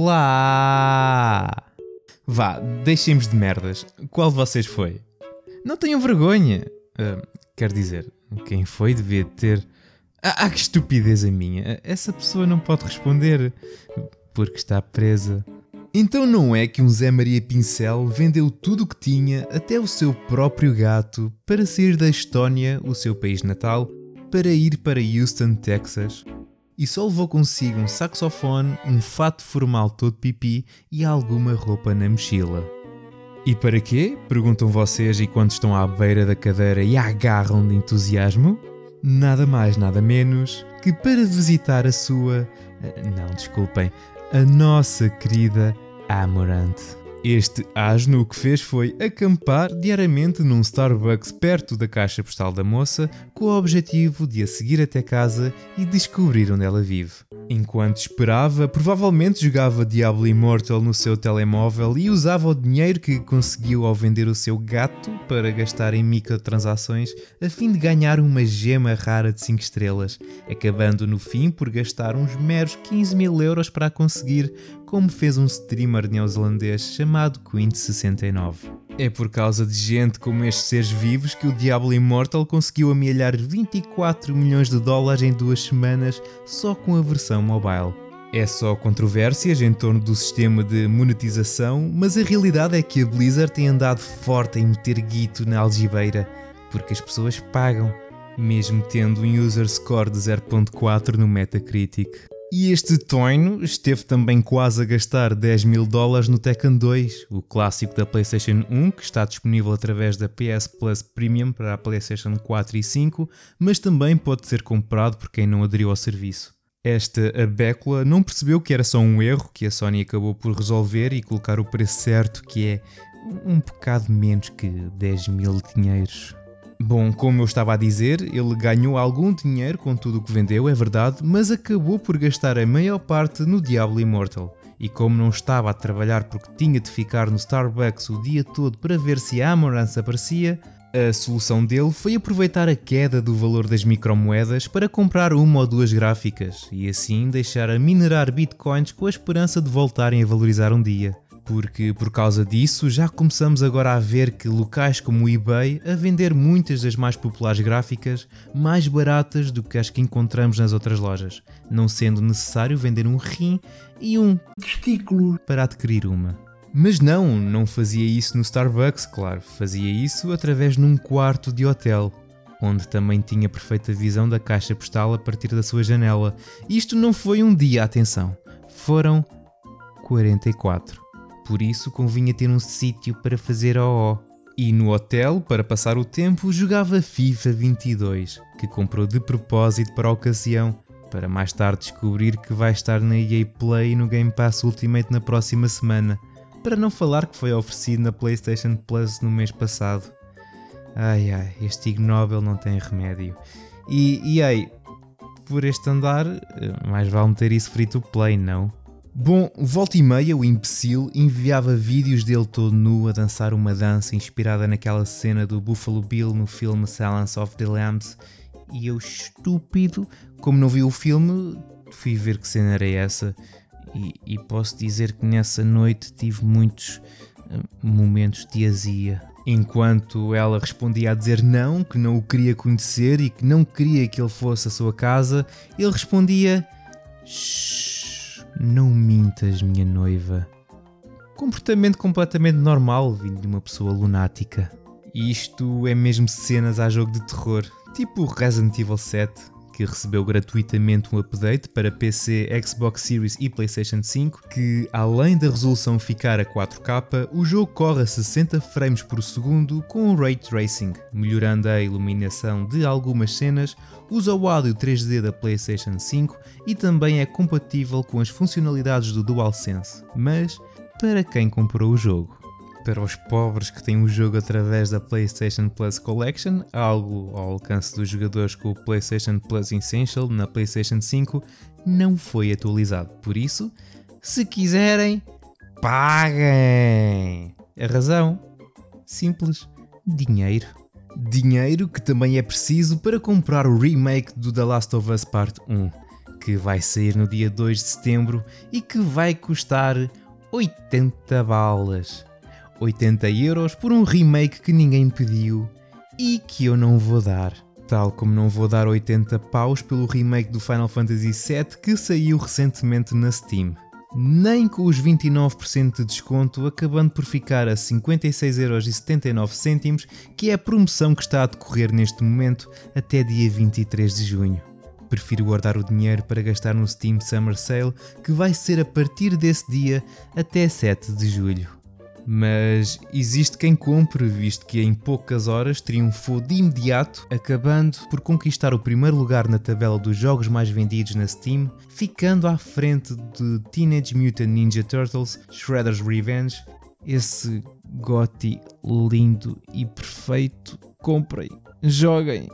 Olá! Vá, deixemos de merdas. Qual de vocês foi? Não tenham vergonha. Uh, dizer, quem foi devia ter. Ah, ah, que estupidez a minha. Essa pessoa não pode responder porque está presa. Então não é que um Zé Maria Pincel vendeu tudo o que tinha, até o seu próprio gato, para sair da Estónia, o seu país natal, para ir para Houston, Texas, e só levou consigo um saxofone, um fato formal todo pipi e alguma roupa na mochila. E para quê? Perguntam vocês enquanto estão à beira da cadeira e agarram de entusiasmo? Nada mais, nada menos que para visitar a sua. Eh, não, desculpem, a nossa querida Amorante. Este asno o que fez foi acampar diariamente num Starbucks perto da caixa postal da moça, com o objetivo de a seguir até casa e descobrir onde ela vive. Enquanto esperava, provavelmente jogava Diablo Immortal no seu telemóvel e usava o dinheiro que conseguiu ao vender o seu gato para gastar em microtransações a fim de ganhar uma gema rara de 5 estrelas, acabando no fim por gastar uns meros 15 mil euros para a conseguir, como fez um streamer neozelandês chamado Quint69. É por causa de gente como estes seres vivos que o Diablo Immortal conseguiu amealhar 24 milhões de dólares em duas semanas só com a versão mobile. É só controvérsias em torno do sistema de monetização, mas a realidade é que a Blizzard tem andado forte em meter guito na algibeira, porque as pessoas pagam, mesmo tendo um user score de 0.4 no Metacritic. E este Toino esteve também quase a gastar 10 mil dólares no Tekken 2, o clássico da PlayStation 1, que está disponível através da PS Plus Premium para a PlayStation 4 e 5, mas também pode ser comprado por quem não aderiu ao serviço. Esta abécula não percebeu que era só um erro que a Sony acabou por resolver e colocar o preço certo, que é um bocado menos que 10 mil dinheiros. Bom, como eu estava a dizer, ele ganhou algum dinheiro com tudo o que vendeu, é verdade, mas acabou por gastar a maior parte no Diablo Immortal. E como não estava a trabalhar porque tinha de ficar no Starbucks o dia todo para ver se a Amorance aparecia, a solução dele foi aproveitar a queda do valor das micromoedas para comprar uma ou duas gráficas e assim deixar a minerar bitcoins com a esperança de voltarem a valorizar um dia porque por causa disso já começamos agora a ver que locais como o eBay a vender muitas das mais populares gráficas mais baratas do que as que encontramos nas outras lojas, não sendo necessário vender um rim e um testículo para adquirir uma. Mas não, não fazia isso no Starbucks, claro, fazia isso através num quarto de hotel, onde também tinha perfeita visão da caixa postal a partir da sua janela. Isto não foi um dia, atenção, foram 44 por isso convinha ter um sítio para fazer OO. E no hotel, para passar o tempo, jogava FIFA 22, que comprou de propósito para a ocasião, para mais tarde descobrir que vai estar na EA Play e no Game Pass Ultimate na próxima semana, para não falar que foi oferecido na PlayStation Plus no mês passado. Ai ai, este ignóbil não tem remédio. E, e por este andar, eh, mais vale meter isso free to play, não? Bom, volta e meia o imbecil enviava vídeos dele todo nu a dançar uma dança inspirada naquela cena do Buffalo Bill no filme Silence of the Lambs. E eu estúpido, como não vi o filme, fui ver que cena era essa. E, e posso dizer que nessa noite tive muitos uh, momentos de azia. Enquanto ela respondia a dizer não, que não o queria conhecer e que não queria que ele fosse à sua casa, ele respondia Shhh não mintas, minha noiva. Comportamento completamente normal vindo de uma pessoa lunática. Isto é mesmo cenas a jogo de terror, tipo Resident Evil 7, que recebeu gratuitamente um update para PC, Xbox Series e PlayStation 5, que além da resolução ficar a 4K, o jogo corre a 60 frames por segundo com Ray Tracing, melhorando a iluminação de algumas cenas, usa o áudio 3D da PlayStation 5 e também é compatível com as funcionalidades do DualSense, mas para quem comprou o jogo para os pobres que têm o jogo através da PlayStation Plus Collection, algo ao alcance dos jogadores com o PlayStation Plus Essential na PlayStation 5, não foi atualizado. Por isso, se quiserem, paguem! A razão? Simples: dinheiro. Dinheiro que também é preciso para comprar o remake do The Last of Us Part 1 que vai sair no dia 2 de setembro e que vai custar 80 balas. 80 euros por um remake que ninguém pediu e que eu não vou dar. Tal como não vou dar 80 paus pelo remake do Final Fantasy VII que saiu recentemente na Steam. Nem com os 29% de desconto, acabando por ficar a 56,79€, que é a promoção que está a decorrer neste momento até dia 23 de junho. Prefiro guardar o dinheiro para gastar no Steam Summer Sale, que vai ser a partir desse dia até 7 de julho mas existe quem compre, visto que em poucas horas triunfou de imediato, acabando por conquistar o primeiro lugar na tabela dos jogos mais vendidos na Steam, ficando à frente de Teenage Mutant Ninja Turtles Shredder's Revenge. Esse GOTY lindo e perfeito, comprem, joguem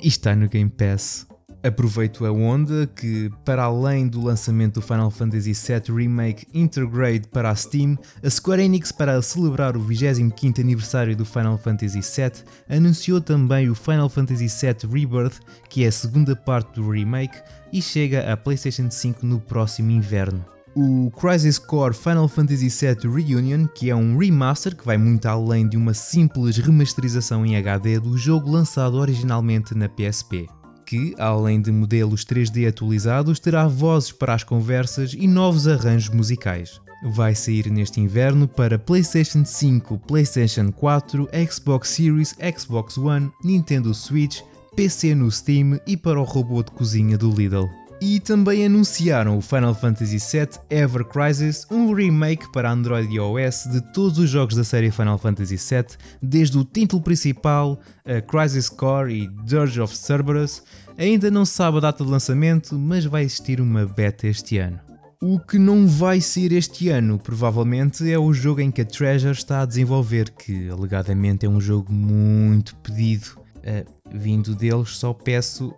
e está no Game Pass. Aproveito a onda que, para além do lançamento do Final Fantasy VII Remake Intergrade para a Steam, a Square Enix, para celebrar o 25º aniversário do Final Fantasy VII, anunciou também o Final Fantasy VII Rebirth, que é a segunda parte do remake, e chega à PlayStation 5 no próximo inverno. O Crisis Core Final Fantasy VII Reunion, que é um remaster que vai muito além de uma simples remasterização em HD do jogo lançado originalmente na PSP que, além de modelos 3D atualizados, terá vozes para as conversas e novos arranjos musicais. Vai sair neste inverno para PlayStation 5, PlayStation 4, Xbox Series, Xbox One, Nintendo Switch, PC no Steam e para o robô de cozinha do Lidl. E também anunciaram o Final Fantasy VII Ever Crisis, um remake para Android e iOS de todos os jogos da série Final Fantasy VII, desde o título principal, Crisis Core e Dirge of Cerberus. Ainda não se sabe a data de lançamento, mas vai existir uma beta este ano. O que não vai ser este ano, provavelmente, é o jogo em que a Treasure está a desenvolver, que alegadamente é um jogo muito pedido. Uh, vindo deles, só peço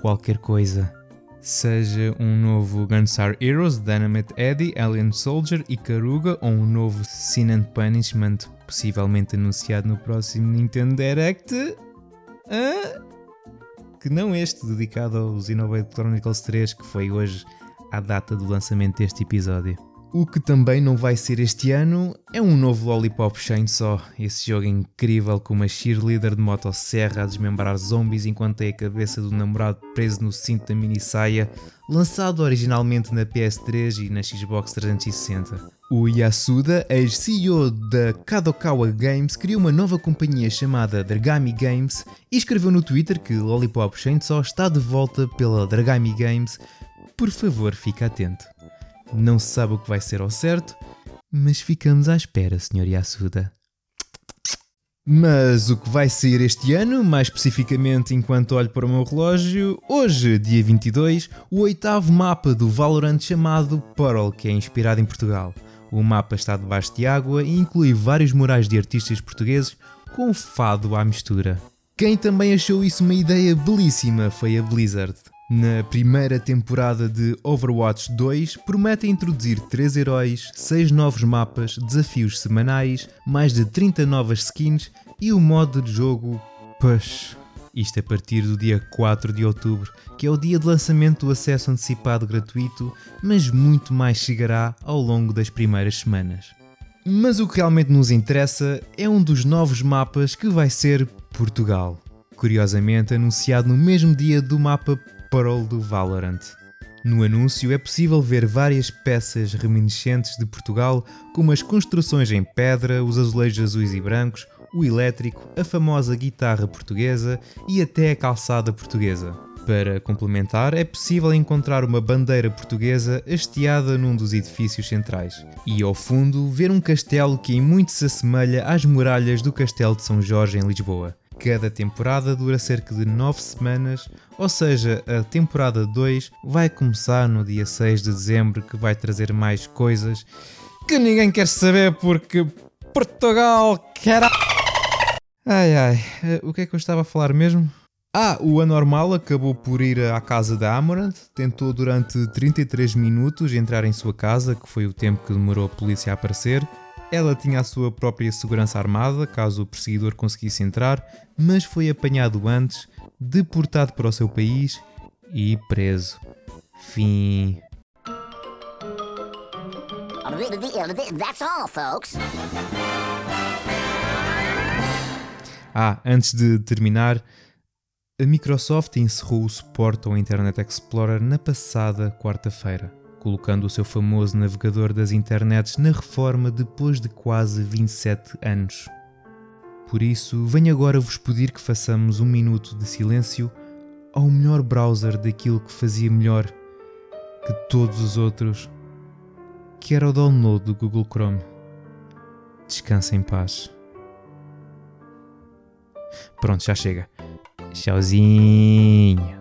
qualquer coisa seja um novo Gunstar Heroes, Dynamite Eddie, Alien Soldier e Karuga ou um novo Sin and Punishment, possivelmente anunciado no próximo Nintendo Direct. Ah, que não este, dedicado ao Xenoblade Chronicles 3, que foi hoje a data do lançamento deste episódio. O que também não vai ser este ano é um novo Lollipop Chainsaw, esse jogo incrível com uma cheerleader de motosserra a desmembrar zombies enquanto tem a cabeça do namorado preso no cinto da mini saia, lançado originalmente na PS3 e na Xbox 360. O Yasuda, ex-CEO da Kadokawa Games, criou uma nova companhia chamada Dragami Games e escreveu no Twitter que Lollipop Chainsaw está de volta pela Dragami Games. Por favor, fique atento. Não se sabe o que vai ser ao certo, mas ficamos à espera, Sr. Yasuda. Mas o que vai sair este ano, mais especificamente enquanto olho para o meu relógio, hoje, dia 22, o oitavo mapa do Valorant chamado Pearl, que é inspirado em Portugal. O mapa está debaixo de água e inclui vários murais de artistas portugueses com fado à mistura. Quem também achou isso uma ideia belíssima foi a Blizzard na primeira temporada de Overwatch 2, promete introduzir 3 heróis, 6 novos mapas, desafios semanais, mais de 30 novas skins e o modo de jogo Push. Isto a partir do dia 4 de outubro, que é o dia de lançamento do acesso antecipado gratuito, mas muito mais chegará ao longo das primeiras semanas. Mas o que realmente nos interessa é um dos novos mapas que vai ser Portugal. Curiosamente anunciado no mesmo dia do mapa Pearl do Valorant. No anúncio é possível ver várias peças reminiscentes de Portugal, como as construções em pedra, os azulejos azuis e brancos, o elétrico, a famosa guitarra portuguesa e até a calçada portuguesa. Para complementar, é possível encontrar uma bandeira portuguesa hasteada num dos edifícios centrais. E ao fundo, ver um castelo que em muito se assemelha às muralhas do Castelo de São Jorge em Lisboa. Cada temporada dura cerca de 9 semanas, ou seja, a temporada 2 vai começar no dia 6 de dezembro, que vai trazer mais coisas que ninguém quer saber porque Portugal quer. Ai ai, eh, o que é que eu estava a falar mesmo? Ah, o anormal acabou por ir à casa da Amorant, tentou durante 33 minutos entrar em sua casa, que foi o tempo que demorou a polícia a aparecer, ela tinha a sua própria segurança armada, caso o perseguidor conseguisse entrar, mas foi apanhado antes, deportado para o seu país e preso. Fim. That's all, folks. Ah, antes de terminar, a Microsoft encerrou o suporte ao Internet Explorer na passada quarta-feira, colocando o seu famoso navegador das internets na reforma depois de quase 27 anos. Por isso, venho agora vos pedir que façamos um minuto de silêncio ao melhor browser daquilo que fazia melhor que todos os outros, que era o download do Google Chrome. Descansa em paz. Pronto, já chega. Tchauzinho.